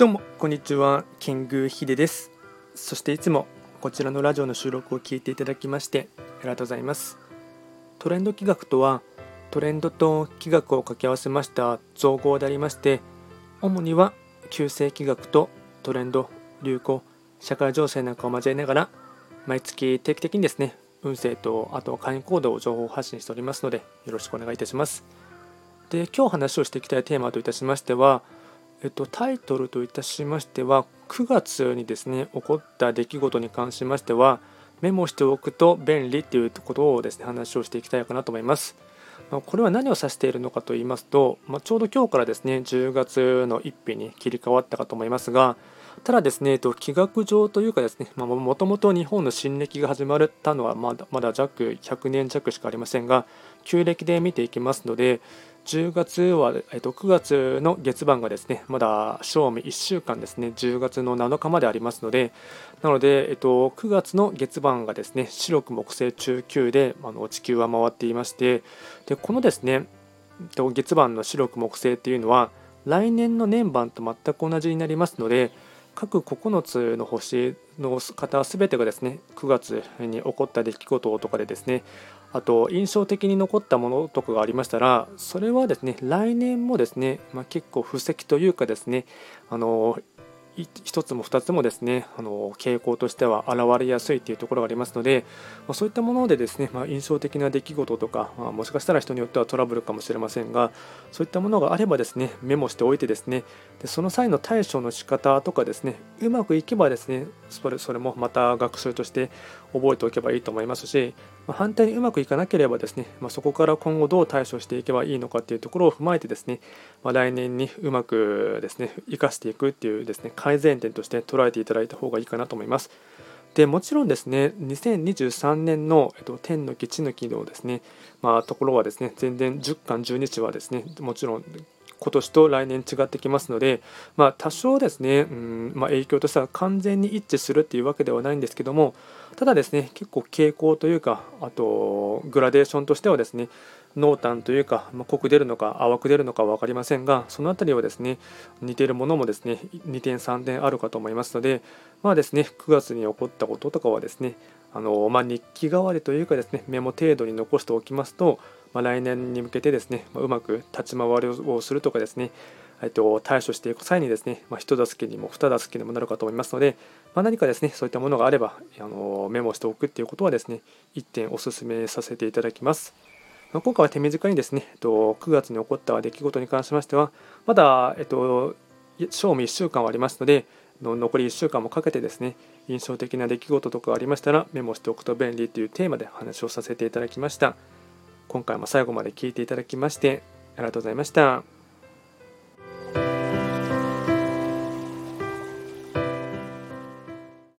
どうもこんにちはキングヒデです。そしていつもこちらのラジオの収録を聞いていただきましてありがとうございます。トレンド企画とはトレンドと企画を掛け合わせました造語でありまして主には旧世企画とトレンド流行社会情勢なんかを交えながら毎月定期的にですね運勢とあと会員行動を情報発信しておりますのでよろしくお願いいたします。で今日話をしていきたいテーマといたしましてはえっと、タイトルといたしましては9月にですね起こった出来事に関しましてはメモしておくと便利ということをですね話をしていきたいかなと思います。これは何を指しているのかと言いますと、まあ、ちょうど今日からですね10月の1日に切り替わったかと思いますがただですね、気学上というかですね、もともと日本の新暦が始まったのはまだまだ弱100年弱しかありませんが、旧暦で見ていきますので、10月は、えっと、9月の月番がですね、まだ正味1週間ですね、10月の7日までありますので、なので、えっと、9月の月番がですね、白く木星中級であの地球は回っていまして、でこのですね、月番の白く木星っていうのは、来年の年番と全く同じになりますので、各9つの星の方全てがですね9月に起こった出来事とかでですねあと印象的に残ったものとかがありましたらそれはですね来年もですね、まあ、結構布石というかですねあの1つも2つもですねあの傾向としては現れやすいというところがありますので、ま、そういったものでですね、まあ、印象的な出来事とか、まあ、もしかしたら人によってはトラブルかもしれませんがそういったものがあればですねメモしておいてですねでその際の対処の仕方とかですねうまくいけばですねそれそれもまた学習として覚えておけばいいと思いますし、まあ、反対にうまくいかなければですね、ま、そこから今後どう対処していけばいいのかっていうところを踏まえてですね、ま、来年にうまくですね生かしていくっていうですね改善点として捉えていただいた方がいいかなと思います。でもちろんですね、2023年の、えっと、天の基、地の木のですね、まあ、ところはですね、全然10巻、12日はですね、もちろん今年と来年違ってきますので、まあ、多少ですね、うんまあ、影響としては完全に一致するっていうわけではないんですけどもただですね結構傾向というかあとグラデーションとしてはですね濃淡というか、まあ、濃く出るのか淡く出るのか分かりませんがその辺りはですね似ているものもですね2点3点あるかと思いますのでまあですね9月に起こったこととかはですねあの、まあ、日記代わりというかですねメモ程度に残しておきますとまあ、来年に向けてですね、まあ、うまく立ち回りをするとかですね、と、対処していく際にですね、まあ、人助けにも二助けにもなるかと思いますので、まあ、何かですね、そういったものがあればあのメモしておくっていうことはですね、1点お勧めさせていただきます。まあ、今回は手短にですね、えっと、9月に起こった出来事に関しましては、まだ、えっと、賞味1週間はありますので、の残り1週間もかけてですね、印象的な出来事とかありましたらメモしておくと便利というテーマで話をさせていただきました。今回も最後まで聞いていただきましてありがとうございました。